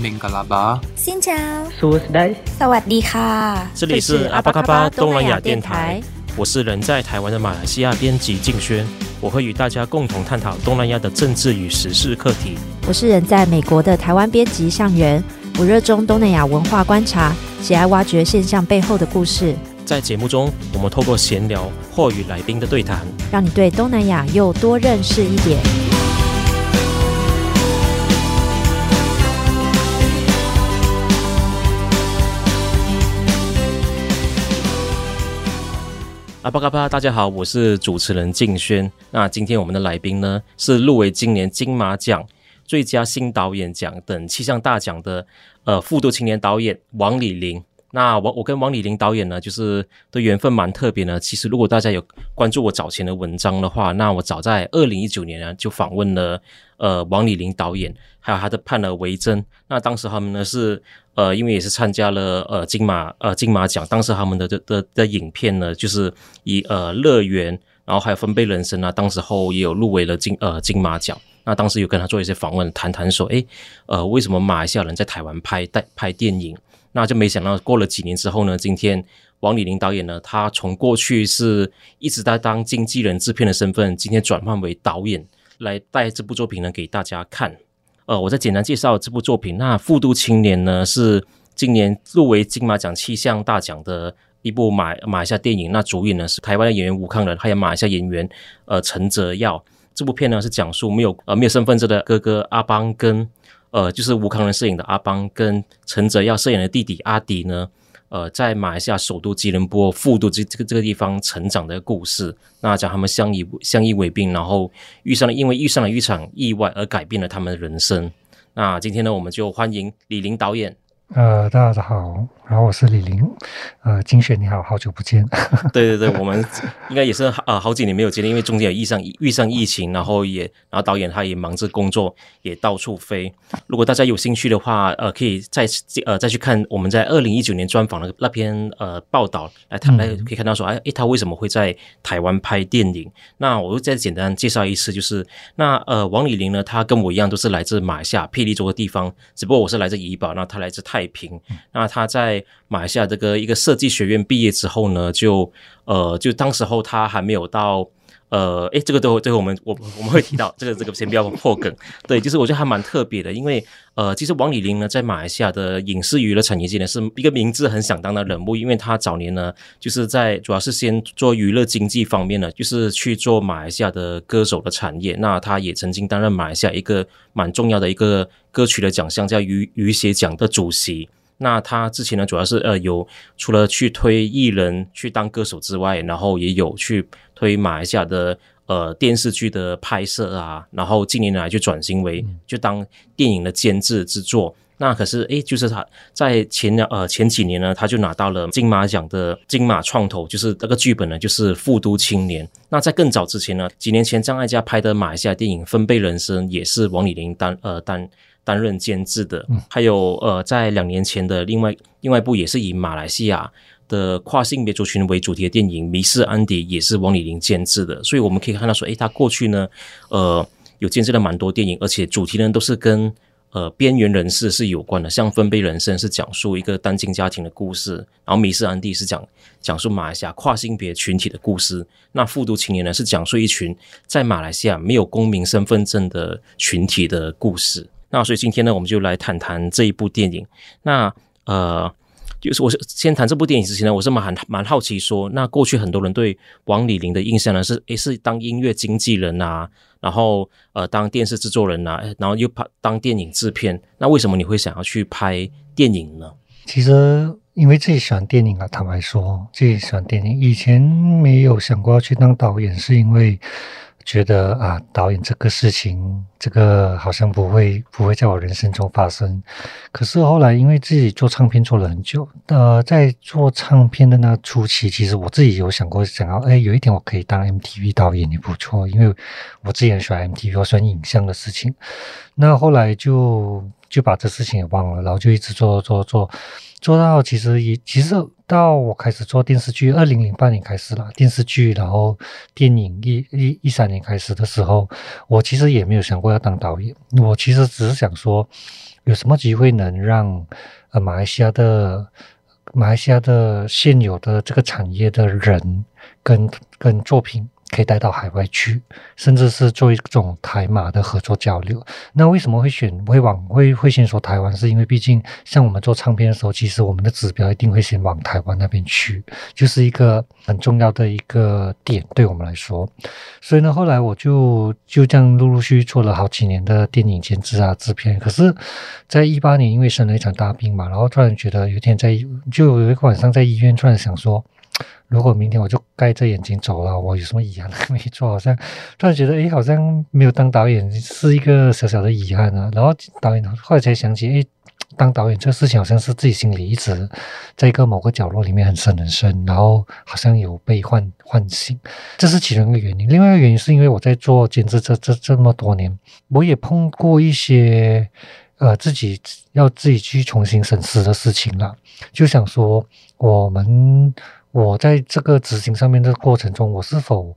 明格拉巴，新疆，苏斯代，萨瓦迪卡，这里是阿巴卡巴东南亚电台，我是人在台湾的马来西亚编辑静轩，我会与大家共同探讨东南亚的政治与时事课题。我是人在美国的台湾编辑向元，我热衷东南亚文化观察，喜爱挖掘现象背后的故事。在节目中，我们透过闲聊或与来宾的对谈，让你对东南亚又多认识一点。阿巴嘎巴，大家好，我是主持人静轩。那今天我们的来宾呢，是入围今年金马奖最佳新导演奖等七项大奖的呃复读青年导演王李玲。那我我跟王李霖导演呢，就是的缘分蛮特别的。其实如果大家有关注我早前的文章的话，那我早在二零一九年呢就访问了呃王李霖导演，还有他的《判而为真》。那当时他们呢是呃因为也是参加了呃金马呃金马奖，当时他们的的的的影片呢就是以呃乐园，然后还有分贝人生啊，当时候也有入围了金呃金马奖。那当时有跟他做一些访问，谈谈说，诶呃为什么马来西亚人在台湾拍带拍电影？那就没想到，过了几年之后呢，今天王李霖导演呢，他从过去是一直在当经纪人、制片的身份，今天转换为导演，来带这部作品呢给大家看。呃，我再简单介绍这部作品。那《复读青年》呢，是今年入围金马奖七项大奖的一部马马来西亚电影。那主演呢是台湾的演员吴康仁，还有马来西亚演员呃陈泽耀。这部片呢是讲述没有呃没有身份证的哥哥阿邦跟。呃，就是吴康仁摄影的阿邦跟陈泽耀摄影的弟弟阿迪呢，呃，在马来西亚首都吉隆坡富都这这个这个地方成长的故事。那讲他们相依相依为命，然后遇上了因为遇上了一场意外而改变了他们的人生。那今天呢，我们就欢迎李林导演。呃，大家好，然后我是李霖，呃，金雪你好，好久不见。对对对，我们应该也是呃好几年没有见了，因为中间有遇上遇上疫情，然后也然后导演他也忙着工作，也到处飞。如果大家有兴趣的话，呃，可以再呃再去看我们在二零一九年专访的那篇呃报道来谈来可以看到说，哎哎，他为什么会在台湾拍电影？那我再简单介绍一次，就是那呃王李霖呢，他跟我一样都是来自马来西亚霹雳州的地方，只不过我是来自怡保，那他来自。太平，那他在马来西亚这个一个设计学院毕业之后呢，就呃，就当时候他还没有到。呃，诶，这个都，最后我们我我们会提到 这个这个先不要破梗。对，就是我觉得还蛮特别的，因为呃，其实王李霖呢，在马来西亚的影视娱乐产业界呢，是一个名字很响当的人物，因为他早年呢，就是在主要是先做娱乐经济方面呢，就是去做马来西亚的歌手的产业。那他也曾经担任马来西亚一个蛮重要的一个歌曲的奖项，叫雨雨协奖的主席。那他之前呢，主要是呃有除了去推艺人去当歌手之外，然后也有去推马来西亚的呃电视剧的拍摄啊，然后近年来就转型为就当电影的监制制作。那可是诶，就是他在前呃前几年呢，他就拿到了金马奖的金马创投，就是那个剧本呢，就是《富都青年》。那在更早之前呢，几年前张艾嘉拍的马来西亚电影《分贝人生》也是王李玲担呃担。担任监制的，还有呃，在两年前的另外另外一部也是以马来西亚的跨性别族群为主题的电影《迷失安迪》，也是王李玲监制的。所以我们可以看到说，诶，他过去呢，呃，有监制了蛮多电影，而且主题呢都是跟呃边缘人士是有关的。像《分贝人生》是讲述一个单亲家庭的故事，然后《迷失安迪》是讲讲述马来西亚跨性别群体的故事。那《复读青年》呢是讲述一群在马来西亚没有公民身份证的群体的故事。那所以今天呢，我们就来谈谈这一部电影。那呃，就是我是先谈这部电影之前呢，我是蛮蛮好奇说，那过去很多人对王李玲的印象呢是，诶，是当音乐经纪人啊，然后呃当电视制作人啊，然后又拍当电影制片。那为什么你会想要去拍电影呢？其实因为自己喜欢电影啊，坦白说，自己喜欢电影。以前没有想过要去当导演，是因为。觉得啊，导演这个事情，这个好像不会不会在我人生中发生。可是后来，因为自己做唱片做了很久，呃，在做唱片的那初期，其实我自己有想过，想要哎，有一天我可以当 MTV 导演也不错，因为我自己很喜欢 MTV，我喜欢影像的事情。那后来就就把这事情也忘了，然后就一直做做做，做到其实也其实。到我开始做电视剧，二零零八年开始了电视剧，然后电影一一一三年开始的时候，我其实也没有想过要当导演，我其实只是想说，有什么机会能让呃马来西亚的马来西亚的现有的这个产业的人跟跟作品。可以带到海外去，甚至是做一种台马的合作交流。那为什么会选会往会会先说台湾？是因为毕竟像我们做唱片的时候，其实我们的指标一定会先往台湾那边去，就是一个很重要的一个点对我们来说。所以呢，后来我就就这样陆陆续续做了好几年的电影监制啊、制片。可是，在一八年因为生了一场大病嘛，然后突然觉得有一天在就有一个晚上在医院，突然想说。如果明天我就盖着眼睛走了，我有什么遗憾没做？好像突然觉得，哎，好像没有当导演是一个小小的遗憾啊。然后导演后来才想起，哎，当导演这事情好像是自己心里一直在一个某个角落里面很深很深，然后好像有被唤唤醒，这是其中一个原因。另外一个原因是因为我在做兼职这这这么多年，我也碰过一些呃自己要自己去重新审视的事情了，就想说我们。我在这个执行上面的过程中，我是否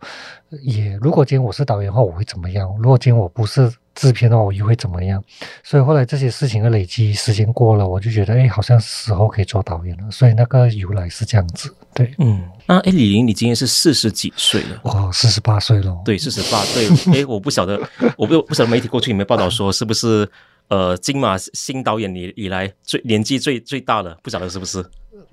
也如果今天我是导演的话，我会怎么样？如果今天我不是制片的话，我又会怎么样？所以后来这些事情的累积，时间过了，我就觉得，哎，好像时候可以做导演了。所以那个由来是这样子，对，嗯，那哎，李玲，你今年是四十几岁了？哦，四十八岁了。对，四十八岁。哎，我不晓得，我不不晓得媒体过去有没有报道说，是不是呃金马新导演以以来最年纪最最大的？不晓得是不是？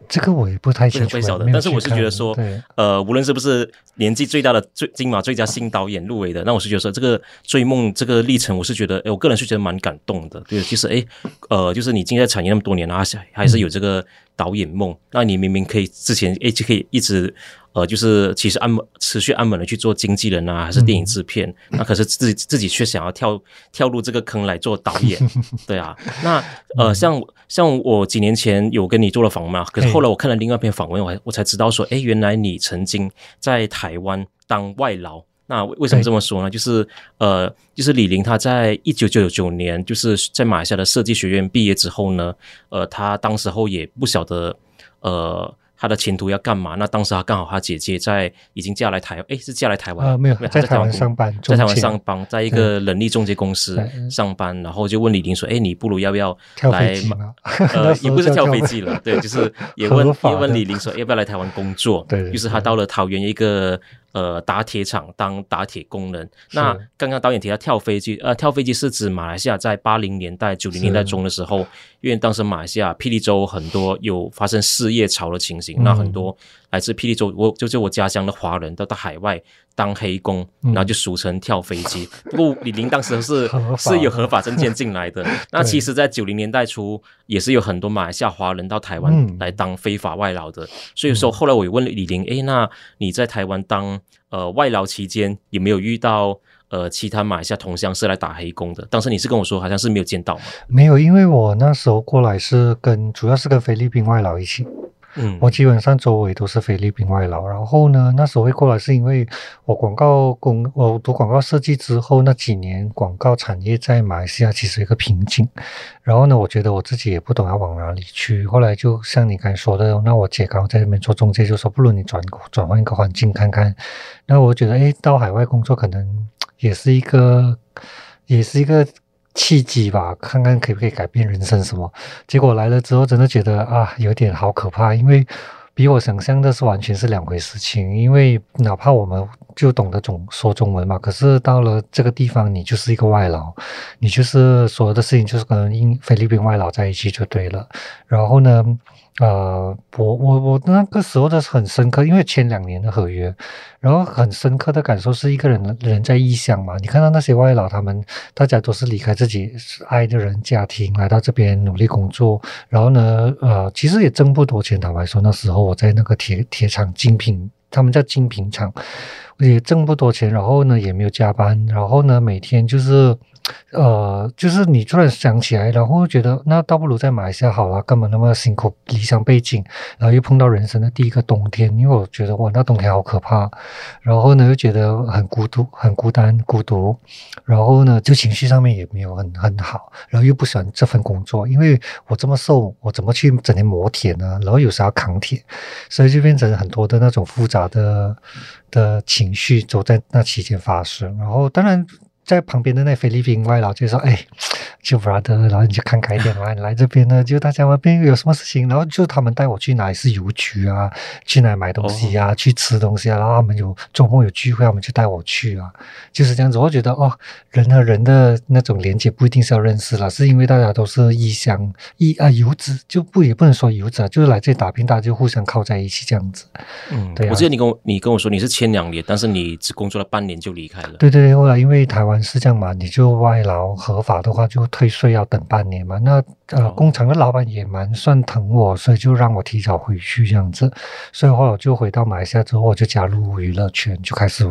这个我也不太清楚，不晓得，但是我是觉得说，呃，无论是不是年纪最大的最金马最佳新导演入围的，那我是觉得说这个追梦这个历程，我是觉得，诶我个人是觉得蛮感动的。对，其实，诶呃，就是你进在产业那么多年了，还是还是有这个导演梦，那你明明可以之前诶就可以一直。呃，就是其实安稳持续安稳的去做经纪人啊，还是电影制片，嗯、那可是自己自己却想要跳跳入这个坑来做导演，对啊。那呃，像像我几年前有跟你做了访问嘛，可是后来我看了另外一篇访问，我我才知道说，哎，原来你曾经在台湾当外劳。那为什么这么说呢？就是呃，就是李玲她在一九九九年就是在马来西亚的设计学院毕业之后呢，呃，她当时候也不晓得呃。他的前途要干嘛？那当时他刚好他姐姐在已经嫁来台，哎，是嫁来台湾？呃，没有，在台湾上班，在台湾上班，在一个人力中介公司上班，然后就问李玲说：“哎，你不如要不要来？呃，也不是跳飞机了，对，就是也问也问李玲说要不要来台湾工作？对，于是他到了桃园一个。”呃，打铁厂当打铁工人。那刚刚导演提到跳飞机，呃，跳飞机是指马来西亚在八零年代、九零年代中的时候，因为当时马来西亚霹雳州很多有发生失业潮的情形，嗯、那很多来自霹雳州，我就是我家乡的华人都到海外当黑工，然后就俗称跳飞机。嗯、不过李霖当时是是有合法证件进来的。那其实，在九零年代初，也是有很多马来西亚华人到台湾来当非法外劳的。嗯、所以说，后来我也问李霖，诶，那你在台湾当？呃，外劳期间有没有遇到呃其他马来西亚同乡是来打黑工的？当时你是跟我说好像是没有见到吗？没有，因为我那时候过来是跟主要是跟菲律宾外劳一起。嗯，我基本上周围都是菲律宾外劳，然后呢，那时候会过来是因为我广告工，我读广告设计之后那几年，广告产业在马来西亚其实一个瓶颈，然后呢，我觉得我自己也不懂要往哪里去，后来就像你刚才说的，那我姐刚好在那边做中介，就说不如你转转换一个环境看看，那我觉得诶，到海外工作可能也是一个，也是一个。契机吧，看看可不可以改变人生什么。结果来了之后，真的觉得啊，有点好可怕，因为比我想象的是完全是两回事情。因为哪怕我们就懂得中说中文嘛，可是到了这个地方，你就是一个外劳，你就是所有的事情就是跟英菲律宾外劳在一起就对了。然后呢，呃，我我我那个时候的很深刻，因为签两年的合约，然后很深刻的感受是一个人人在异乡嘛，你看到那些外劳，他们大家都是离开自己爱的人、家庭来到这边努力工作，然后呢，呃，其实也挣不多钱。坦白说，那时候我在那个铁铁厂精品，他们叫精品厂，也挣不多钱，然后呢也没有加班，然后呢每天就是呃，就是你突然想起来，然后觉得那倒不如在马来西亚好了，干嘛那么辛苦？离乡背井，然后又碰到人生的第一个冬天，因为我觉得哇，那冬天好可怕。然后呢，又觉得很孤独、很孤单、孤独。然后呢，就情绪上面也没有很很好。然后又不喜欢这份工作，因为我这么瘦，我怎么去整天磨铁呢？然后有时候扛铁，所以就变成很多的那种复杂的的情绪都在那期间发生。然后当然。在旁边的那菲律宾外劳就说：“哎，就 brother，然后你就看开一点嘛，你来这边呢，就大家那边有什么事情，然后就他们带我去哪里是邮局啊，去哪里买东西啊，哦、去吃东西啊，然后他们有周末有聚会，他们就带我去啊，就是这样子。我觉得哦，人和人的那种连接不一定是要认识了，是因为大家都是异乡异啊游子，就不也不能说游子啊，就是来这里打拼，大家就互相靠在一起这样子。嗯，对、啊。我记得你跟我你跟我说你是签两年，但是你只工作了半年就离开了。对对对，后来因为台湾。是这样嘛？你就外劳合法的话，就退税要等半年嘛。那呃，工厂的老板也蛮算疼我，所以就让我提早回去这样子。所以后来我就回到马来西亚之后，我就加入娱乐圈，就开始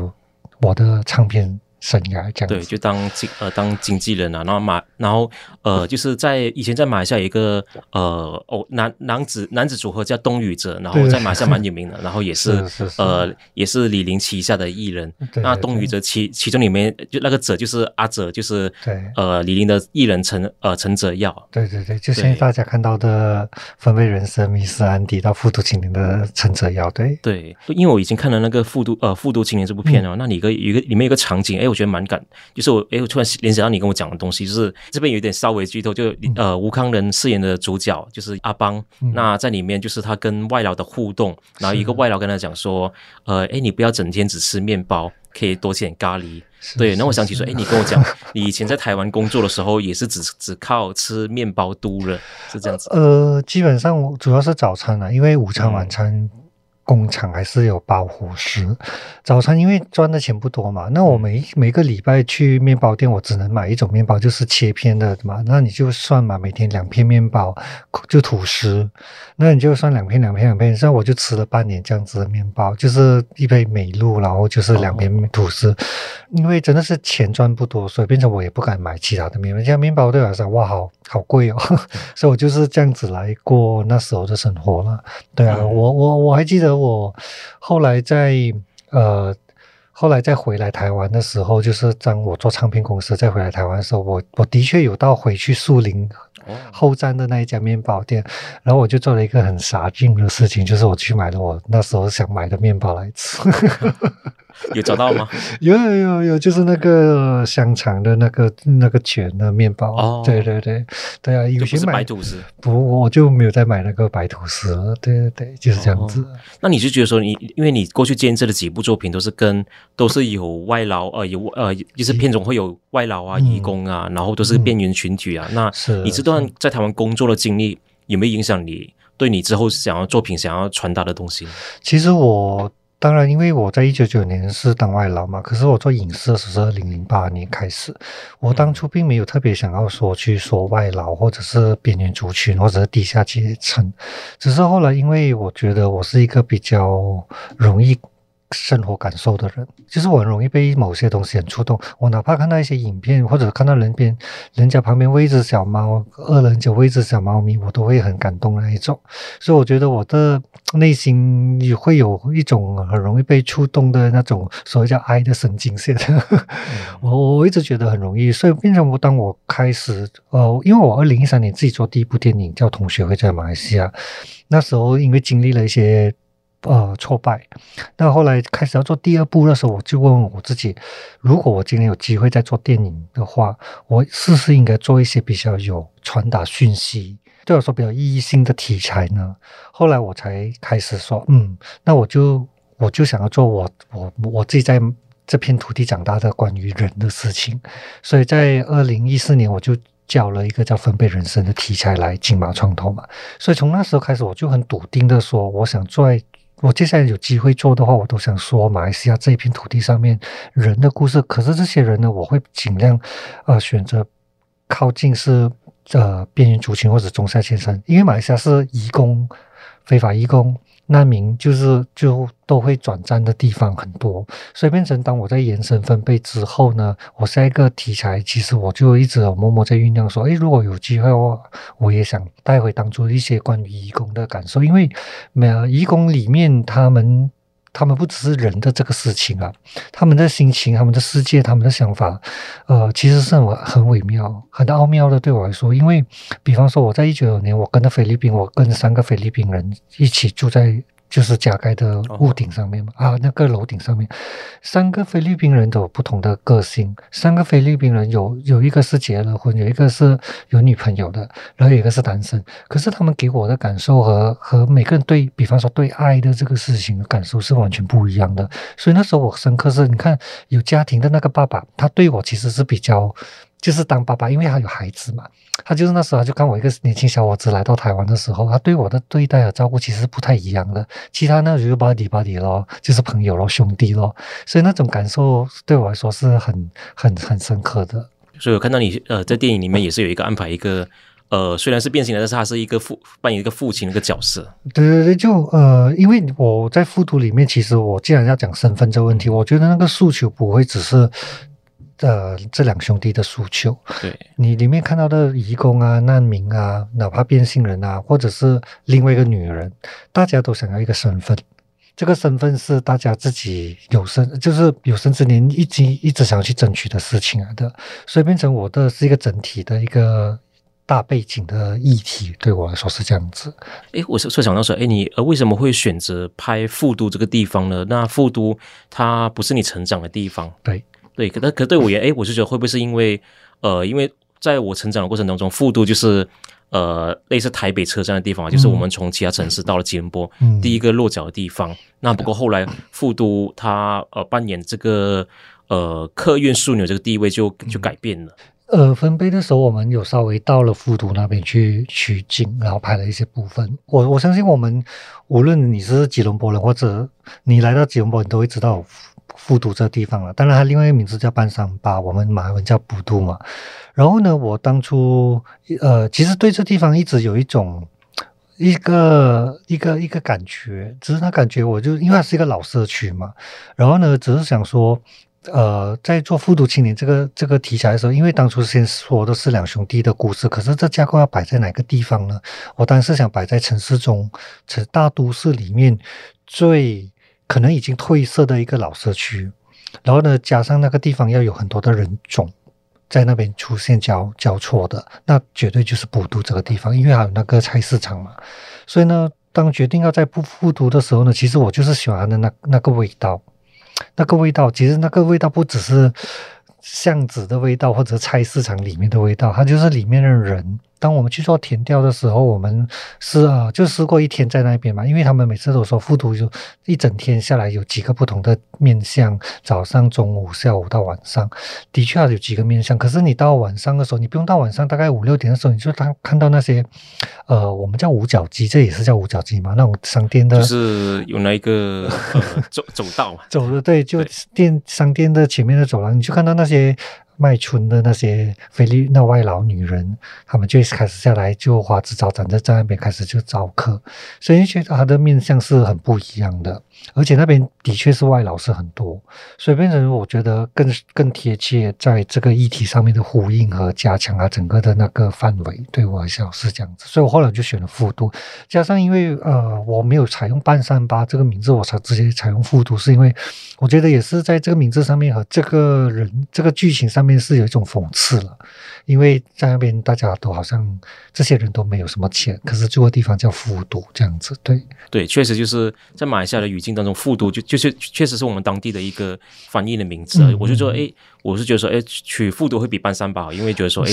我的唱片。生涯这样对，就当经呃当经纪人啊，然后马然后呃就是在以前在马来西亚有一个呃哦男男子男子组合叫东雨泽，然后在马来西亚蛮有名的，然后也是，是，是，是呃也是李林旗下的艺人。那东雨泽其其中里面就那个者就是阿泽，就是对呃李林的艺人陈呃陈泽耀。对对对，就现在大家看到的分贝人生、迷失安迪到复读青年的陈泽耀。对对，因为我已经看了那个复读呃复读青年这部片哦，嗯、那里一个一个里面有一个场景，哎。我觉得蛮感，就是我哎，我突然联想到你跟我讲的东西，就是这边有点稍微剧透，就呃吴康仁饰演的主角就是阿邦，嗯、那在里面就是他跟外劳的互动，然后一个外劳跟他讲说，呃，哎，你不要整天只吃面包，可以多吃点咖喱。对，然后我想起说，哎，你跟我讲，你以前在台湾工作的时候，也是只只靠吃面包度日，是这样子。呃，基本上主要是早餐啊，因为午餐晚餐。嗯工厂还是有包伙食，早餐因为赚的钱不多嘛，那我每每个礼拜去面包店，我只能买一种面包，就是切片的嘛。那你就算嘛，每天两片面包就吐司，那你就算两片两片两片，像我就吃了半年这样子的面包，就是一杯美露，然后就是两片吐司。因为真的是钱赚不多，所以变成我也不敢买其他的面包。像面包对我来说，哇，好好贵哦，所以我就是这样子来过那时候的生活了。对啊，我我我还记得。我后来在呃，后来再回来台湾的时候，就是当我做唱片公司再回来台湾的时候，我我的确有到回去树林后站的那一家面包店，然后我就做了一个很傻劲的事情，就是我去买了我那时候想买的面包来吃。有找到吗？有有有有，就是那个香肠的那个那个卷的面包。哦，对对对对啊，有些买白吐司，不，我就没有再买那个白吐司了。对对对，就是这样子。哦、那你就觉得说你，你因为你过去监制的几部作品都是跟都是有外劳呃有呃，就是片中会有外劳啊、义工啊，嗯、然后都是边缘群体啊。嗯、那你这段在台湾工作的经历有没有影响你对你之后想要作品想要传达的东西？其实我。当然，因为我在一九九九年是当外劳嘛，可是我做影视的时候是二零零八年开始。我当初并没有特别想要说去说外劳，或者是边缘族群，或者是地下阶层，只是后来因为我觉得我是一个比较容易。生活感受的人，就是我很容易被某些东西很触动。我哪怕看到一些影片，或者看到人边人家旁边喂一只小猫，饿人就喂一只小猫咪，我都会很感动那一种。所以我觉得我的内心也会有一种很容易被触动的那种所谓叫爱的神经线。我我一直觉得很容易，所以变成我当我开始呃，因为我二零一三年自己做第一部电影叫《同学会》在马来西亚，那时候因为经历了一些。呃，挫败。那后来开始要做第二部的时候，我就问问我自己：如果我今天有机会再做电影的话，我是不是应该做一些比较有传达讯息，对我说比较意义性的题材呢？后来我才开始说，嗯，那我就我就想要做我我我自己在这片土地长大的关于人的事情。所以在二零一四年，我就叫了一个叫《分贝人生》的题材来金马创投嘛。所以从那时候开始，我就很笃定的说，我想做。我接下来有机会做的话，我都想说马来西亚这一片土地上面人的故事。可是这些人呢，我会尽量呃选择靠近是呃边缘族群或者中下阶层，因为马来西亚是移工非法移工。难民就是就都会转战的地方很多，所以变成当我在延伸分配之后呢，我下一个题材其实我就一直有默默在酝酿说，诶，如果有机会的话，我也想带回当初一些关于义工的感受，因为没有义工里面他们。他们不只是人的这个事情啊，他们的心情、他们的世界、他们的想法，呃，其实是很很微妙、很奥妙的。对我来说，因为比方说，我在一九九年，我跟着菲律宾，我跟三个菲律宾人一起住在。就是加盖的屋顶上面嘛，啊，那个楼顶上面，三个菲律宾人都有不同的个性。三个菲律宾人有有一个是结了婚，有一个是有女朋友的，然后有一个是单身。可是他们给我的感受和和每个人对比方说对爱的这个事情的感受是完全不一样的。所以那时候我深刻是，你看有家庭的那个爸爸，他对我其实是比较。就是当爸爸，因为他有孩子嘛，他就是那时候他就看我一个年轻小伙子来到台湾的时候，他对我的对待和照顾其实是不太一样的。其他那就是 buddy buddy 咯，就是朋友咯，兄弟咯，所以那种感受对我来说是很很很深刻的。所以我看到你呃在电影里面也是有一个安排一个呃虽然是变形的，但是他是一个父扮演一个父亲的一个角色。对对对，就呃因为我在复读里面，其实我既然要讲身份这个问题，我觉得那个诉求不会只是。呃，这两兄弟的诉求，对你里面看到的移工啊、难民啊，哪怕变性人啊，或者是另外一个女人，大家都想要一个身份，这个身份是大家自己有生，就是有生之年一直一直想要去争取的事情来的，所以变成我的是一个整体的一个大背景的议题，对我来说是这样子。诶，我是说想到说，诶，你呃为什么会选择拍富都这个地方呢？那富都它不是你成长的地方，对。对，可可对我也，哎，我就觉得会不会是因为，呃，因为在我成长的过程当中，富都就是呃类似台北车站的地方，就是我们从其他城市到了吉隆坡，嗯，第一个落脚的地方。那不过后来富都它呃扮演这个呃客运枢纽这个地位就就改变了。呃，分贝的时候，我们有稍微到了富都那边去取景，然后拍了一些部分。我我相信我们无论你是吉隆坡人，或者你来到吉隆坡，你都会知道。复读这地方了，当然它另外一个名字叫班三巴，我们马文叫布都嘛。然后呢，我当初呃，其实对这地方一直有一种一个一个一个感觉，只是他感觉我就因为它是一个老社区嘛。然后呢，只是想说，呃，在做复读青年这个这个题材的时候，因为当初先说的是两兄弟的故事，可是这架构要摆在哪个地方呢？我当时想摆在城市中，城大都市里面最。可能已经褪色的一个老社区，然后呢，加上那个地方要有很多的人种在那边出现交交错的，那绝对就是补都这个地方，因为还有那个菜市场嘛。所以呢，当决定要在不复读的时候呢，其实我就是喜欢的那那个味道，那个味道，其实那个味道不只是巷子的味道，或者菜市场里面的味道，它就是里面的人。当我们去做田调的时候，我们是啊，就试过一天在那边嘛，因为他们每次都说复读就一整天下来有几个不同的面向，早上、中午、下午到晚上，的确有几个面向。可是你到晚上的时候，你不用到晚上，大概五六点的时候，你就当看到那些，呃，我们叫五角鸡，这也是叫五角鸡嘛，那种商店的，就是有那一个、呃、走走道嘛，走的对，就店商店的前面的走廊，你就看到那些。卖春的那些菲律那外劳女人，他们就开始下来，就花枝招展的在那边开始就招客，所以觉得他的面相是很不一样的，而且那边的确是外劳是很多，所以变成我觉得更更贴切在这个议题上面的呼应和加强啊，整个的那个范围对我来说是这样子，所以我后来就选了富都，加上因为呃我没有采用半山八这个名字，我才直接采用富都，是因为我觉得也是在这个名字上面和这个人这个剧情上面。是有一种讽刺了，因为在那边大家都好像这些人都没有什么钱，可是住的地方叫富都这样子，对对，确实就是在马来西亚的语境当中，富都就就是确实是我们当地的一个翻译的名字。嗯、我就说，哎，我是觉得说，哎，取富都会比班三巴好，因为觉得说，哎，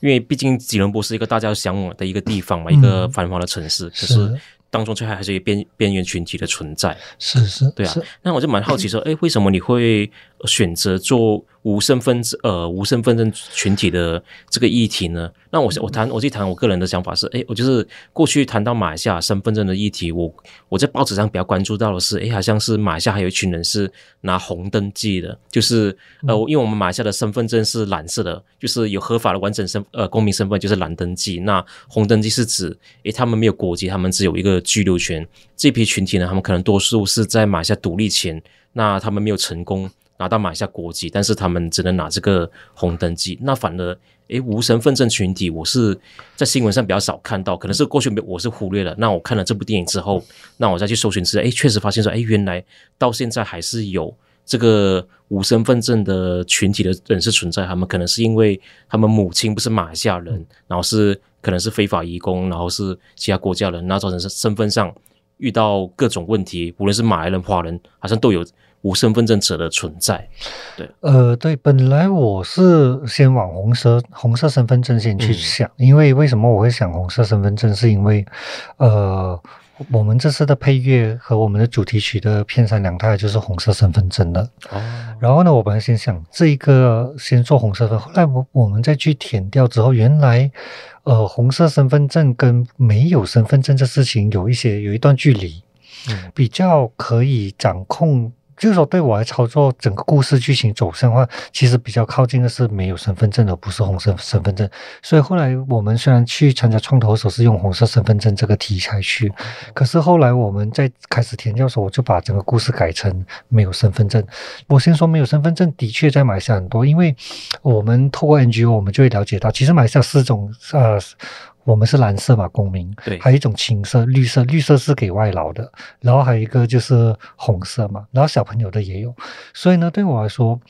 因为毕竟吉隆坡是一个大家向往的一个地方嘛，嗯、一个繁华的城市，可是当中却还还是一个边边缘群体的存在。是是，对啊。那我就蛮好奇说，哎，为什么你会选择做无身份证呃无身份证群体的这个议题呢？那我我谈我去谈我个人的想法是，哎，我就是过去谈到马来西亚身份证的议题，我我在报纸上比较关注到的是，哎，好像是马来西亚还有一群人是拿红登记的，就是呃，因为我们马来西亚的身份证是蓝色的，就是有合法的完整身呃公民身份就是蓝登记，那红登记是指哎他们没有国籍，他们只有一个居留权。这批群体呢，他们可能多数是在马来西亚独立前，那他们没有成功拿到马来西亚国籍，但是他们只能拿这个红登记。那反而，诶，无身份证群体，我是在新闻上比较少看到，可能是过去我是忽略了。那我看了这部电影之后，那我再去搜寻之，诶，确实发现说，诶，原来到现在还是有这个无身份证的群体的人是存在。他们可能是因为他们母亲不是马来西亚人，然后是可能是非法移工，然后是其他国家人，那造成是身份上。遇到各种问题，无论是马来人、华人，好像都有无身份证者的存在。对，呃，对，本来我是先往红色红色身份证先去想，嗯，因为为什么我会想红色身份证，是因为，呃。我们这次的配乐和我们的主题曲的片山两太就是红色身份证的。哦。然后呢，我本来先想这一个先做红色的，后来我我们再去填掉之后，原来呃红色身份证跟没有身份证这事情有一些有一段距离，嗯，比较可以掌控。就是说，对我来操作整个故事剧情走向的话，其实比较靠近的是没有身份证，的不是红色身份证。所以后来我们虽然去参加创投的时候是用红色身份证这个题材去，可是后来我们在开始填教的时候，我就把整个故事改成没有身份证。我先说没有身份证的确在马来西亚很多，因为我们透过 NGO 我们就会了解到，其实马来西亚四种呃。我们是蓝色嘛，公民。对，还有一种青色、绿色，绿色是给外劳的。然后还有一个就是红色嘛，然后小朋友的也有。所以呢，对我来说，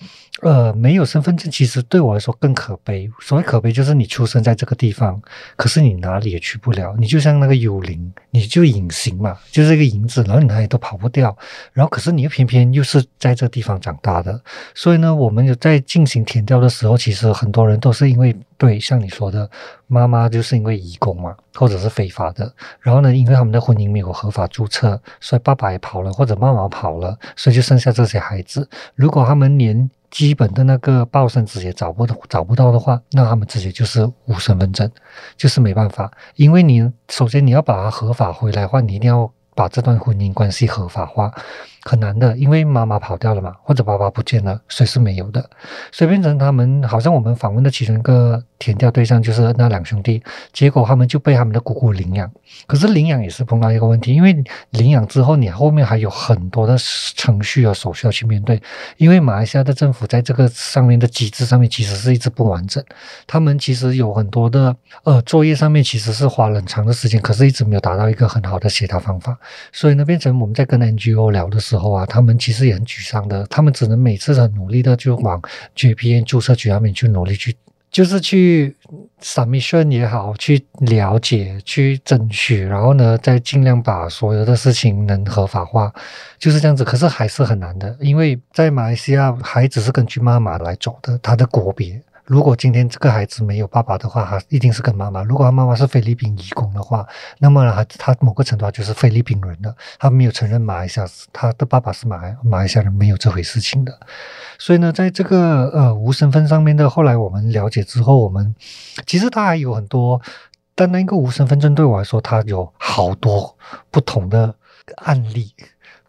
呃，没有身份证其实对我来说更可悲。所谓可悲，就是你出生在这个地方，可是你哪里也去不了，你就像那个幽灵，你就隐形嘛，就是一个影子，然后你哪里都跑不掉。然后可是你又偏偏又是在这个地方长大的，所以呢，我们在进行填调的时候，其实很多人都是因为。对，像你说的，妈妈就是因为移工嘛，或者是非法的。然后呢，因为他们的婚姻没有合法注册，所以爸爸也跑了，或者妈妈跑了，所以就剩下这些孩子。如果他们连基本的那个报生纸也找不到，找不到的话，那他们直接就是无身份证，就是没办法。因为你首先你要把它合法回来的话，你一定要把这段婚姻关系合法化。很难的，因为妈妈跑掉了嘛，或者爸爸不见了，所以是没有的。所以变成他们好像我们访问的其中一个填掉对象就是那两兄弟，结果他们就被他们的姑姑领养。可是领养也是碰到一个问题，因为领养之后你后面还有很多的程序啊手续要去面对。因为马来西亚的政府在这个上面的机制上面其实是一直不完整，他们其实有很多的呃作业上面其实是花了很长的时间，可是一直没有达到一个很好的协调方法。所以呢，变成我们在跟 NGO 聊的时候。之后啊，他们其实也很沮丧的，他们只能每次很努力的就往 JPN 注册局那边去努力去，就是去 submission 也好，去了解、去争取，然后呢，再尽量把所有的事情能合法化，就是这样子。可是还是很难的，因为在马来西亚，孩子是根据妈妈来走的，他的国别。如果今天这个孩子没有爸爸的话，他一定是跟妈妈。如果他妈妈是菲律宾移工的话，那么他他某个程度上就是菲律宾人的。他没有承认马来西亚，他的爸爸是马来马来西亚人，没有这回事情的。所以呢，在这个呃无身份上面的，后来我们了解之后，我们其实他还有很多，但那个无身份证对我来说，他有好多不同的案例。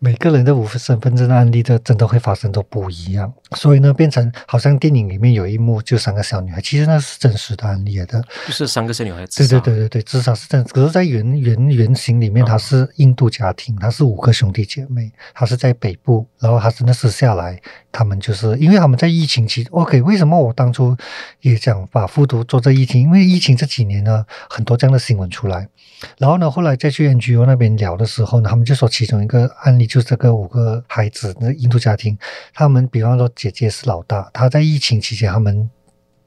每个人的无身份证的案例的真的会发生都不一样，所以呢，变成好像电影里面有一幕就三个小女孩，其实那是真实的案例的，就是三个小女孩。对对对对对，至少是真。可是，在原原原型里面，她是印度家庭，她是五个兄弟姐妹，她是在北部，然后她真的是下来，他们就是因为他们在疫情期，OK，为什么我当初也想把复读做在疫情？因为疫情这几年呢，很多这样的新闻出来，然后呢，后来再去 NGO 那边聊的时候呢，他们就说其中一个案例。就是这个五个孩子，那印度家庭，他们比方说姐姐是老大，她在疫情期间他们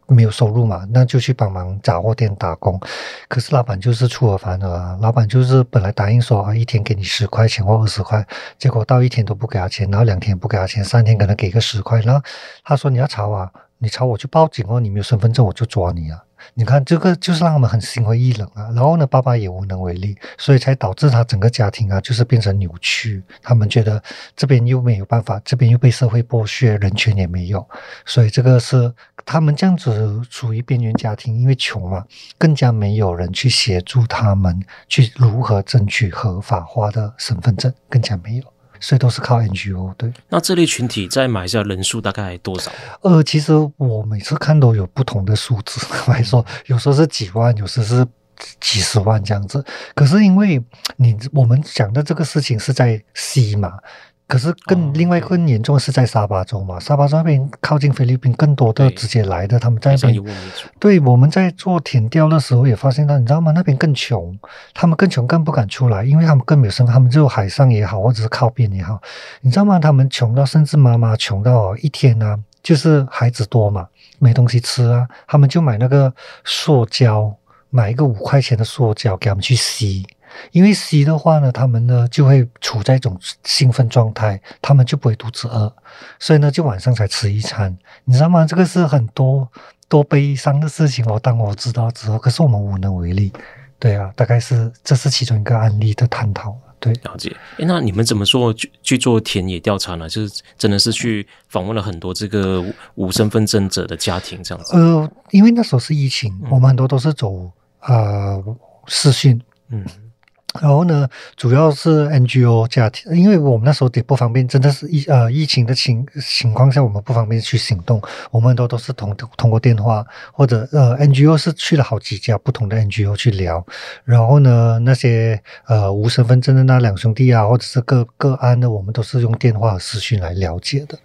没有收入嘛，那就去帮忙杂货店打工。可是老板就是出尔反尔啊，老板就是本来答应说啊，一天给你十块钱或二十块，结果到一天都不给他钱，然后两天不给他钱，三天可能给个十块，然后他说你要吵啊。你吵我就报警哦，你没有身份证我就抓你啊！你看这个就是让他们很心灰意冷啊。然后呢，爸爸也无能为力，所以才导致他整个家庭啊，就是变成扭曲。他们觉得这边又没有办法，这边又被社会剥削，人权也没有，所以这个是他们这样子属于边缘家庭，因为穷嘛，更加没有人去协助他们去如何争取合法化的身份证，更加没有。所以都是靠 NGO，对。那这类群体在马来西亚人数大概多少？呃，其实我每次看都有不同的数字，来说有时候是几万，有时候是几十万这样子。可是因为你我们讲的这个事情是在西马。可是更另外更严重的是在沙巴州嘛，沙巴州那边靠近菲律宾，更多的直接来的，他们在那边。对，我们在做田调的时候也发现到，你知道吗？那边更穷，他们更穷，更不敢出来，因为他们更没有生，他们就海上也好，或者是靠边也好，你知道吗？他们穷到甚至妈妈穷到一天啊，就是孩子多嘛，没东西吃啊，他们就买那个塑胶，买一个五块钱的塑胶给他们去吸。因为 C 的话呢，他们呢就会处在一种兴奋状态，他们就不会肚子饿，所以呢就晚上才吃一餐，你知道吗？这个是很多多悲伤的事情哦。当我知道之后，可是我们无能为力。对啊，大概是这是其中一个案例的探讨。对，了解。诶，那你们怎么做去去做田野调查呢？就是真的是去访问了很多这个无身份证者的家庭这样子。呃，因为那时候是疫情，我们很多都是走呃视讯，嗯。然后呢，主要是 NGO 家庭，因为我们那时候也不方便，真的是疫呃疫情的情情况下，我们不方便去行动，我们都都是通通过电话或者呃 NGO 是去了好几家不同的 NGO 去聊，然后呢，那些呃无身份证的那两兄弟啊，或者是个个案的，我们都是用电话和视讯来了解的，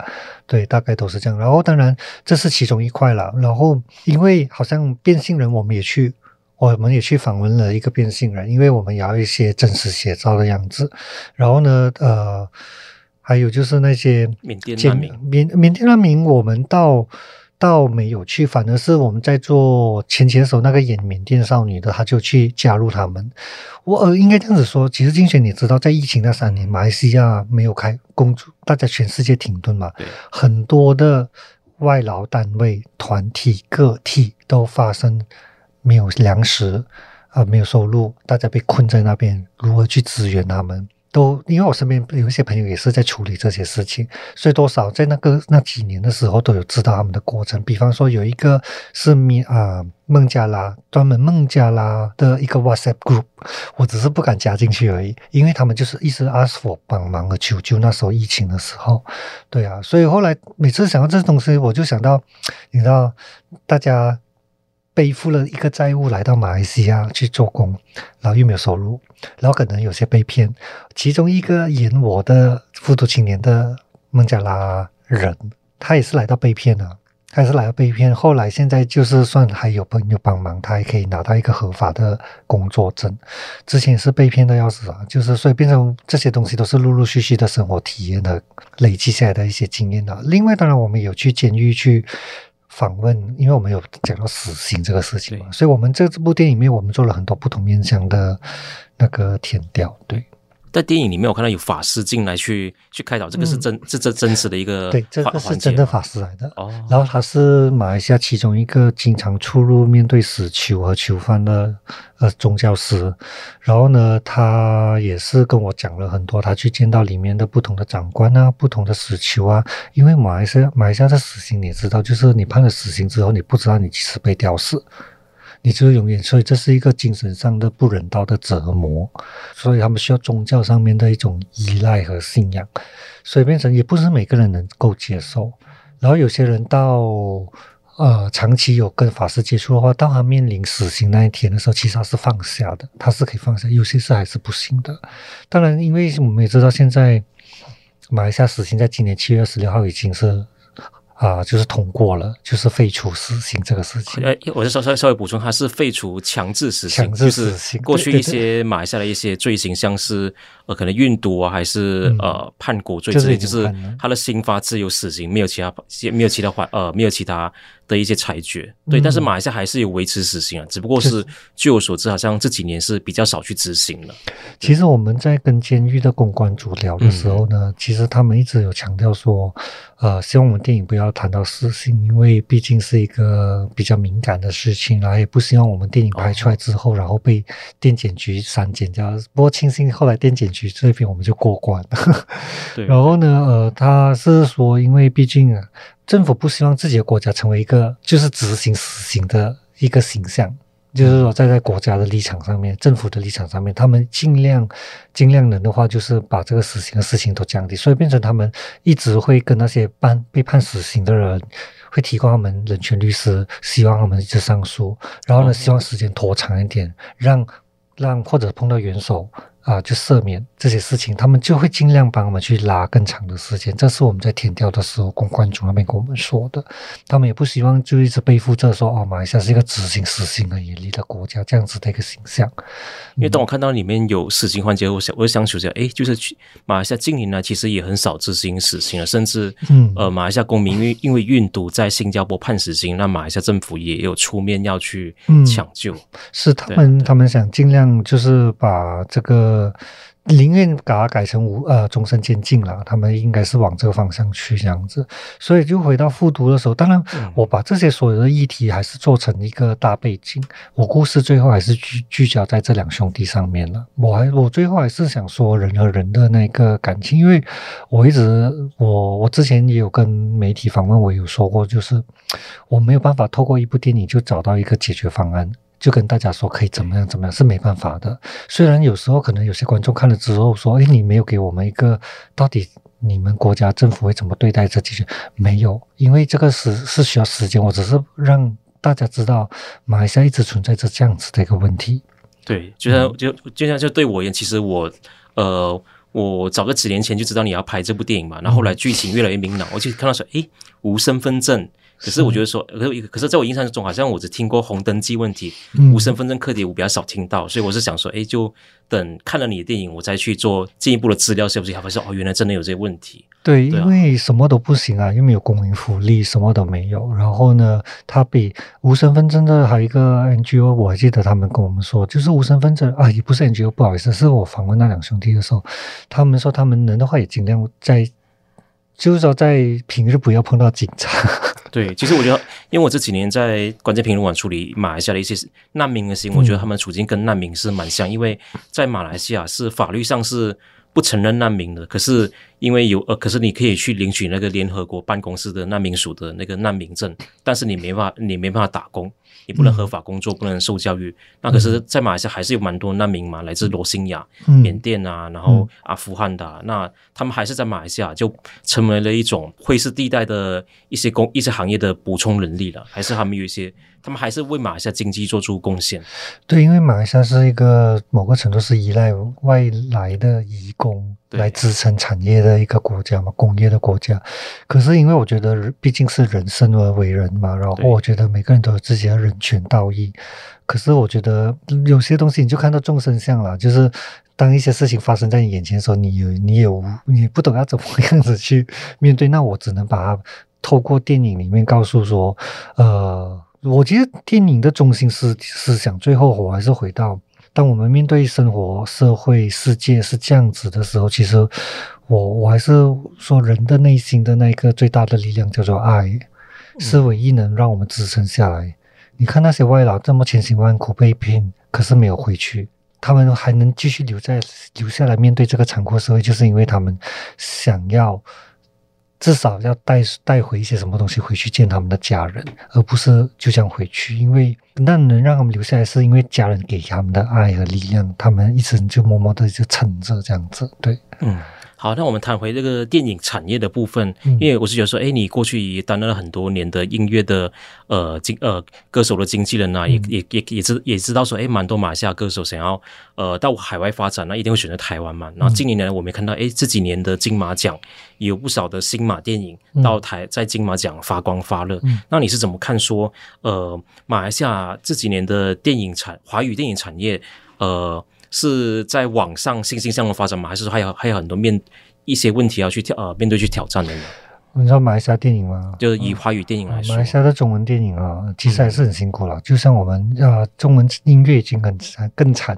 对，大概都是这样。然后当然这是其中一块了，然后因为好像变性人，我们也去。我们也去访问了一个变性人，因为我们要一些真实写照的样子。然后呢，呃，还有就是那些缅甸难民，缅缅甸难民，我们倒倒没有去，反而是我们在做前前手那个演缅甸少女的，他就去加入他们。我呃，应该这样子说，其实竞选你知道，在疫情那三年，马来西亚没有开工作，大家全世界停顿嘛，很多的外劳单位、团体、个体都发生。没有粮食，啊、没有收入，大家被困在那边，如何去支援他们？都因为我身边有一些朋友也是在处理这些事情，所以多少在那个那几年的时候都有知道他们的过程。比方说有一个是米啊孟加拉专门孟加拉的一个 WhatsApp group，我只是不敢加进去而已，因为他们就是一直 ask for 帮忙和求救。那时候疫情的时候，对啊，所以后来每次想到这东西，我就想到，你知道大家。背负了一个债务来到马来西亚去做工，然后又没有收入，然后可能有些被骗。其中一个演我的复读青年的孟加拉人，他也是来到被骗的，他也是来到被骗。后来现在就是算还有朋友帮忙，他还可以拿到一个合法的工作证。之前是被骗的要死啊，就是所以变成这些东西都是陆陆续续的生活体验的累积下来的一些经验的。另外，当然我们有去监狱去。访问，因为我们有讲到死刑这个事情嘛，所以我们这这部电影里面，我们做了很多不同面向的那个填调，对。在电影里面，我看到有法师进来去去开导，这个是真，这这、嗯、真实的一个对，这个是真的法师来的哦。然后他是马来西亚其中一个经常出入面对死囚和囚犯的呃宗教师。然后呢，他也是跟我讲了很多，他去见到里面的不同的长官啊，不同的死囚啊。因为马来西亚马来西亚的死刑，你知道，就是你判了死刑之后，你不知道你几时被吊死。你就是永远，所以这是一个精神上的不人道的折磨，所以他们需要宗教上面的一种依赖和信仰，所以变成也不是每个人能够接受。然后有些人到呃长期有跟法师接触的话，到他面临死刑那一天的时候，其实他是放下的，他是可以放下。有些事还是不行的。当然，因为我们也知道现在马来西亚死刑在今年七月二十六号已经是。啊，就是通过了，就是废除死刑这个事情。呃，我就稍稍稍微补充，它是废除强制死刑，强制死刑。过去一些马来西亚的一些罪行，像是呃，可能运毒啊，还是、嗯、呃叛国罪之类，就是他的刑罚只有死刑，没有其他，没有其他缓呃，没有其他的一些裁决。对，但是马来西亚还是有维持死刑啊，只不过是据我所知，好像这几年是比较少去执行了。其实我们在跟监狱的公关组聊的时候呢，嗯、其实他们一直有强调说，呃，希望我们电影不要谈到死刑，因为毕竟是一个比较敏感的事情，然后也不希望我们电影拍出来之后，哦、然后被电检局删减掉。不过庆幸后来电检局这边我们就过关了。对。然后呢，呃，他是说，因为毕竟啊，政府不希望自己的国家成为一个就是执行死刑的一个形象。就是说，站在国家的立场上面，政府的立场上面，他们尽量尽量能的话，就是把这个死刑的事情都降低，所以变成他们一直会跟那些判被判死刑的人，会提供他们人权律师，希望他们一直上诉，然后呢，希望时间拖长一点，让让或者碰到元首。啊，就赦免这些事情，他们就会尽量帮我们去拉更长的时间。这是我们在填调的时候，公关组那边跟我们说的。他们也不希望就一直背负着说，哦，马来西亚是一个执行死刑很严厉的国家这样子的一个形象。因为当我看到里面有死刑环节，我想，我就想说，哎，就是去马来西亚近年来其实也很少执行死刑了，甚至，嗯，呃，马来西亚公民因为因为运毒在新加坡判死刑，那马来西亚政府也有出面要去抢救。嗯、是他们，他们想尽量就是把这个。呃，宁愿把它改成无呃终身监禁了，他们应该是往这个方向去这样子。所以就回到复读的时候，当然我把这些所有的议题还是做成一个大背景，我故事最后还是聚聚焦在这两兄弟上面了。我还我最后还是想说人和人的那个感情，因为我一直我我之前也有跟媒体访问，我有说过，就是我没有办法透过一部电影就找到一个解决方案。就跟大家说可以怎么样怎么样是没办法的。虽然有时候可能有些观众看了之后说：“哎，你没有给我们一个到底你们国家政府会怎么对待这几句？”没有，因为这个是是需要时间。我只是让大家知道，马来西亚一直存在着这样子的一个问题。对，就像就就像就对我而言，其实我呃，我早个几年前就知道你要拍这部电影嘛，然后后来剧情越来越明朗，我就看到说：“诶，无身份证。”可是我觉得说，可是可是在我印象中，好像我只听过红灯记问题，无身份证课题我比较少听到，所以我是想说，哎，就等看了你的电影，我再去做进一步的资料，是不是？才发现哦，原来真的有这些问题。对，因为什么都不行啊，又没有公民福利，什么都没有。然后呢，他比无身份证的还有一个 NGO，我还记得他们跟我们说，就是无身份证啊，也不是 NGO，不好意思，是我访问那两兄弟的时候，他们说他们能的话也尽量在，就是说在平日不要碰到警察。对，其实我觉得，因为我这几年在关键评论网处理马来西亚的一些难民的事情，我觉得他们处境跟难民是蛮像，因为在马来西亚是法律上是不承认难民的，可是因为有呃，可是你可以去领取那个联合国办公室的难民署的那个难民证，但是你没法，你没办法打工。你不能合法工作，嗯、不能受教育。那可是，在马来西亚还是有蛮多难民嘛，来自罗兴亚、嗯、缅甸啊，然后阿富汗的、那他们还是在马来西亚就成为了一种灰色地带的一些工、一些行业的补充人力了。还是他们有一些，他们还是为马来西亚经济做出贡献。对，因为马来西亚是一个某个程度是依赖外来的移工。来支撑产业的一个国家嘛，工业的国家。可是因为我觉得，毕竟是人生而为人嘛，然后我觉得每个人都有自己的人权道义。可是我觉得有些东西你就看到众生相了，就是当一些事情发生在你眼前的时候，你有你有你不懂要怎么样子去面对，那我只能把它透过电影里面告诉说，呃，我觉得电影的中心思思想，最后我还是回到。当我们面对生活、社会、世界是这样子的时候，其实我我还是说，人的内心的那一个最大的力量叫做爱，是唯一能让我们支撑下来。你看那些外劳这么千辛万苦被骗，可是没有回去，他们还能继续留在留下来面对这个残酷社会，就是因为他们想要。至少要带带回一些什么东西回去见他们的家人，而不是就这样回去。因为那能让他们留下来，是因为家人给他们的爱和力量，他们一直就默默的就撑着这样子。对，嗯。好，那我们谈回这个电影产业的部分，嗯、因为我是觉得说，哎，你过去也担任了很多年的音乐的呃经呃歌手的经纪人呐、啊，也也也也知也知道说，哎，蛮多马来西亚歌手想要呃到海外发展，那一定会选择台湾嘛。然后近年来我们看到，哎，这几年的金马奖也有不少的新马电影到台在金马奖发光发热。嗯、那你是怎么看说，呃，马来西亚这几年的电影产华语电影产业，呃？是在网上欣欣向荣发展吗？还是说还有还有很多面一些问题要去挑呃面对去挑战的呢？你知道马来西亚电影吗？就是以华语电影来说，马来西亚的中文电影啊，其实还是很辛苦了。嗯、就像我们啊，中文音乐已经很惨，更惨。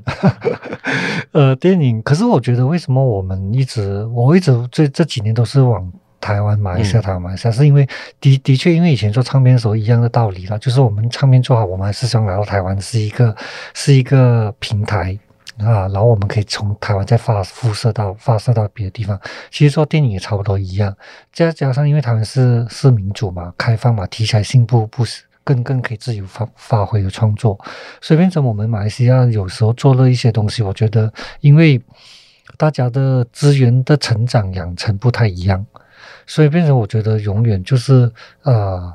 呃，电影，可是我觉得为什么我们一直，我一直这这几年都是往。台湾、马来西亚、台湾、马来西亚，是因为的的确，因为以前做唱片的时候一样的道理了，就是我们唱片做好，我们还是想来到台湾，是一个是一个平台啊，然后我们可以从台湾再发辐射到发射到别的地方。其实做电影也差不多一样，再加上因为台湾是是民主嘛、开放嘛，题材性不不是更更可以自由发发挥的创作，所以变成我们马来西亚有时候做了一些东西，我觉得因为大家的资源的成长养成不太一样。所以变成我觉得永远就是呃，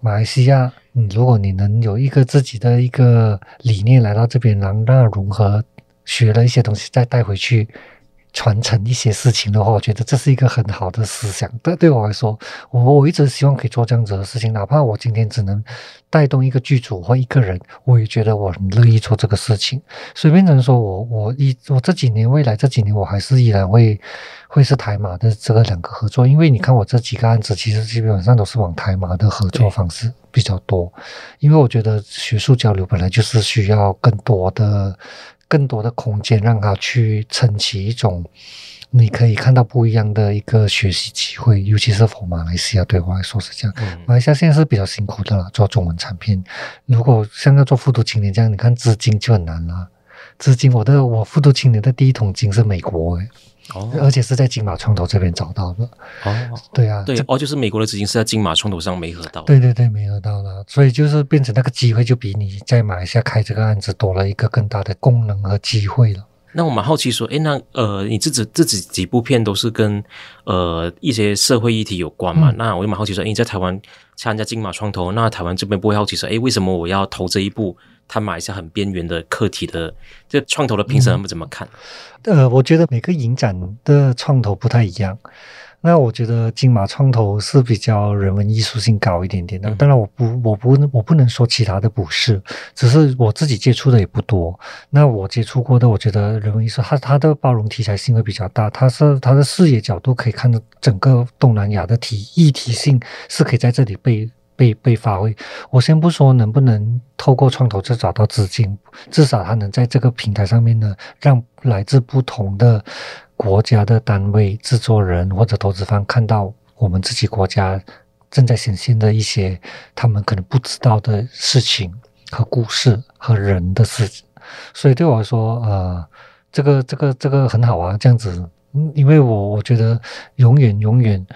马来西亚，你如果你能有一个自己的一个理念来到这边，然后让融合，学了一些东西再带回去。传承一些事情的话，我觉得这是一个很好的思想。对对我来说，我我一直希望可以做这样子的事情，哪怕我今天只能带动一个剧组或一个人，我也觉得我很乐意做这个事情。所以变成说我我一我这几年未来这几年我还是依然会会是台马的这个两个合作，因为你看我这几个案子其实基本上都是往台马的合作方式比较多，因为我觉得学术交流本来就是需要更多的。更多的空间，让他去撑起一种你可以看到不一样的一个学习机会，尤其是 for 马来西亚对我来说是这样。嗯、马来西亚现在是比较辛苦的啦，做中文产品。如果像要做复读青年这样，你看资金就很难了。资金，我的我复读青年的第一桶金是美国诶。哦，而且是在金马创投这边找到的。哦，对啊，对哦，就是美国的资金是在金马创投上没合到。对对对，没合到了，所以就是变成那个机会就比你在马来西亚开这个案子多了一个更大的功能和机会了。那我蛮好奇说，诶，那呃，你自己自己几部片都是跟呃一些社会议题有关嘛？嗯、那我就蛮好奇说，诶，你在台湾参加金马创投，那台湾这边不会好奇说，诶，为什么我要投这一部？他买一下很边缘的课题的，这创投的评审他们怎么看？嗯？呃，我觉得每个影展的创投不太一样。那我觉得金马创投是比较人文艺术性高一点点的。当然，我不，我不，我不能说其他的不是，只是我自己接触的也不多。那我接触过的，我觉得人文艺术，它它的包容题材性会比较大，它是它的视野角度可以看到整个东南亚的题议题性是可以在这里被。被被发挥，我先不说能不能透过创投去找到资金，至少他能在这个平台上面呢，让来自不同的国家的单位、制作人或者投资方看到我们自己国家正在显现的一些他们可能不知道的事情和故事和人的事情。所以对我来说，呃，这个这个这个很好啊，这样子，因为我我觉得永远永远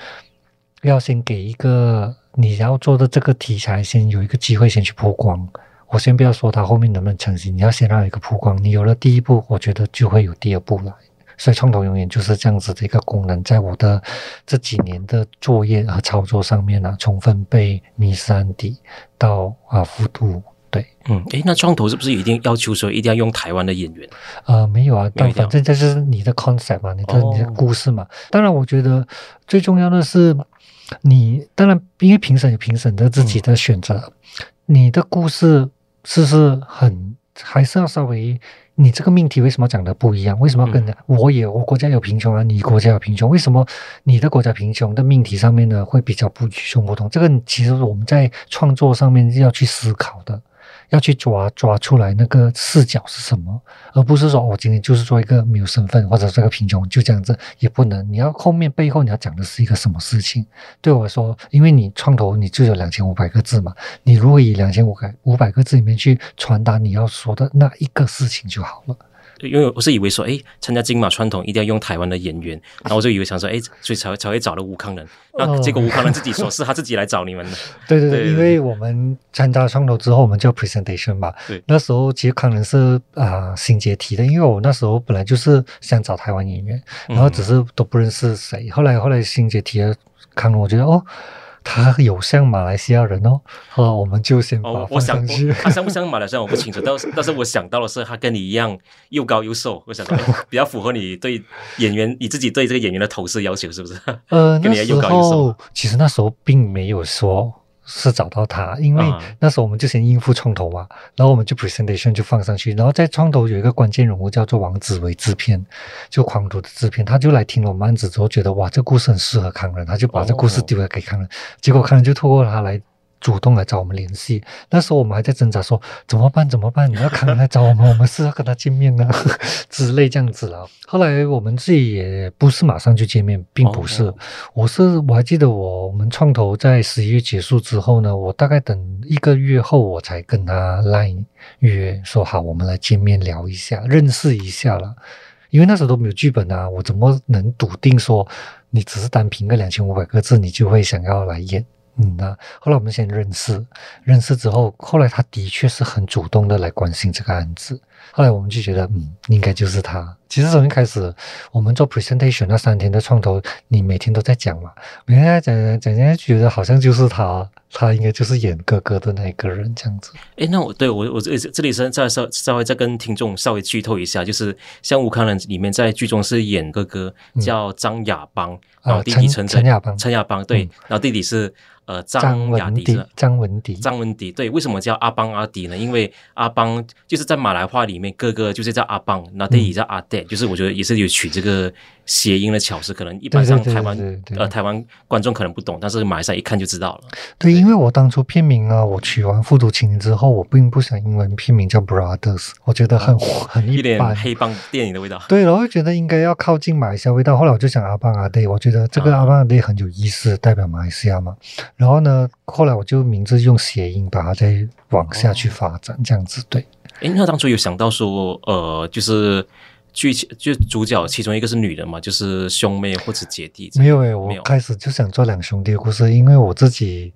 要先给一个。你要做的这个题材，先有一个机会，先去曝光。我先不要说它后面能不能成型，你要先让一个曝光。你有了第一步，我觉得就会有第二步来。所以创投永远就是这样子的一个功能，在我的这几年的作业和操作上面呢、啊，从分被、尼斯兰迪到啊富都，对，嗯，诶，那创投是不是一定要求说一定要用台湾的演员？呃，没有啊，但反正这是你的 concept 嘛，你的、哦、你的故事嘛。当然，我觉得最重要的是。你当然，因为评审有评审的自己的选择，嗯、你的故事是不是很还是要稍微？你这个命题为什么讲的不一样？为什么要跟、嗯、我也我国家有贫穷啊？你国家有贫穷，为什么你的国家贫穷的命题上面呢会比较不与众不同？这个其实我们在创作上面是要去思考的。要去抓抓出来那个视角是什么，而不是说我今天就是做一个没有身份或者这个贫穷就这样子也不能。你要后面背后你要讲的是一个什么事情？对我说，因为你创投你就有两千五百个字嘛，你如果以两千五百五百个字里面去传达你要说的那一个事情就好了。对，因为我是以为说，诶，参加金马传统一定要用台湾的演员，然后我就以为想说，诶，所以才会才会找了吴康仁，那结果吴康仁自己说是他自己来找你们的。对对对，因为我们参加创投之后，我们叫 presentation 嘛。对，那时候其实康仁是啊、呃、新杰提的，因为我那时候本来就是想找台湾演员，然后只是都不认识谁，嗯、后来后来新杰提了康仁，我觉得哦。他有像马来西亚人哦，好，我们就先把他放上去。哦、他像不像马来西亚我不清楚，但是 但是我想到的是他跟你一样又高又瘦，我想到比较符合你对演员你自己对这个演员的投射要求是不是？呃，跟你又高又瘦。其实那时候并没有说是找到他，因为那时候我们就先应付创投嘛，然后我们就 presentation 就放上去，然后在创投有一个关键人物叫做王子维制片，就狂徒的制片，他就来听了我们案子之后，觉得哇，这故事很适合康仁，他就把这故事丢了给康仁，哦、结果康仁就透过他来。主动来找我们联系，那时候我们还在挣扎说怎么办怎么办？你要康仁来找我们，我们是要跟他见面呢 之类这样子了。后来我们自己也不是马上就见面，并不是，我是我还记得我我们创投在十一月结束之后呢，我大概等一个月后我才跟他 line 约说好，我们来见面聊一下，认识一下了。因为那时候都没有剧本啊，我怎么能笃定说你只是单凭个两千五百个字，你就会想要来演？嗯，那后来我们先认识，认识之后，后来他的确是很主动的来关心这个案子。后来我们就觉得，嗯，应该就是他。其实从一开始，我们做 presentation 那三天的创投，你每天都在讲嘛，每天在讲讲讲，觉得好像就是他，他应该就是演哥哥的那个人这样子。诶，那我对我我这这里是再稍稍微再跟听众稍微剧透一下，就是像吴康仁里面在剧中是演哥哥，叫张亚邦，嗯、然后弟弟陈陈亚邦，陈亚邦对，嗯、然后弟弟是。呃，张雅迪张文迪，张文迪对，为什么叫阿邦阿迪呢？因为阿邦就是在马来话里面，哥哥就是叫阿邦，那弟弟叫阿爹，就是我觉得也是有取这个谐音的巧思，可能一般上台湾呃台湾观众可能不懂，但是马来西亚一看就知道了。对，因为我当初片名啊，我取完《复读青年》之后，我并不想英文片名叫 Brothers，我觉得很 很一般，黑帮电影的味道。对，然后觉得应该要靠近马来西亚味道，后来我就想阿邦阿爹，我觉得这个阿邦阿爹很有意思，代表马来西亚嘛。然后呢，后来我就名字用谐音把它再往下去发展，这样子对。诶，那当初有想到说，呃，就是剧情就主角其中一个是女人嘛，就是兄妹或者姐弟？没有哎，我开始就想做两兄弟的故事，因为我自己。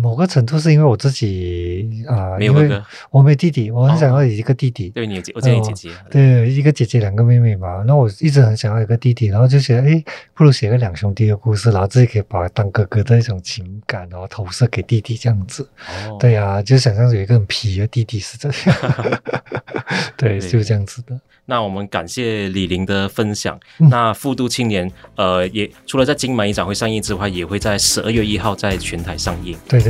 某个程度是因为我自己啊，没有哥哥，因为我没弟弟，我很想要有一个弟弟。对，你有姐，我见你姐姐。对，一个姐姐，两个妹妹嘛。那我一直很想要一个弟弟，然后就觉得，哎，不如写个两兄弟的故事，然后自己可以把他当哥哥的一种情感，然后投射给弟弟这样子。哦，对呀，就想象有一个很皮的弟弟是这样。对，就是这样子的。那我们感谢李玲的分享。嗯、那《富都青年》呃，也除了在金马影展会上映之外，也会在十二月一号在全台上映。对对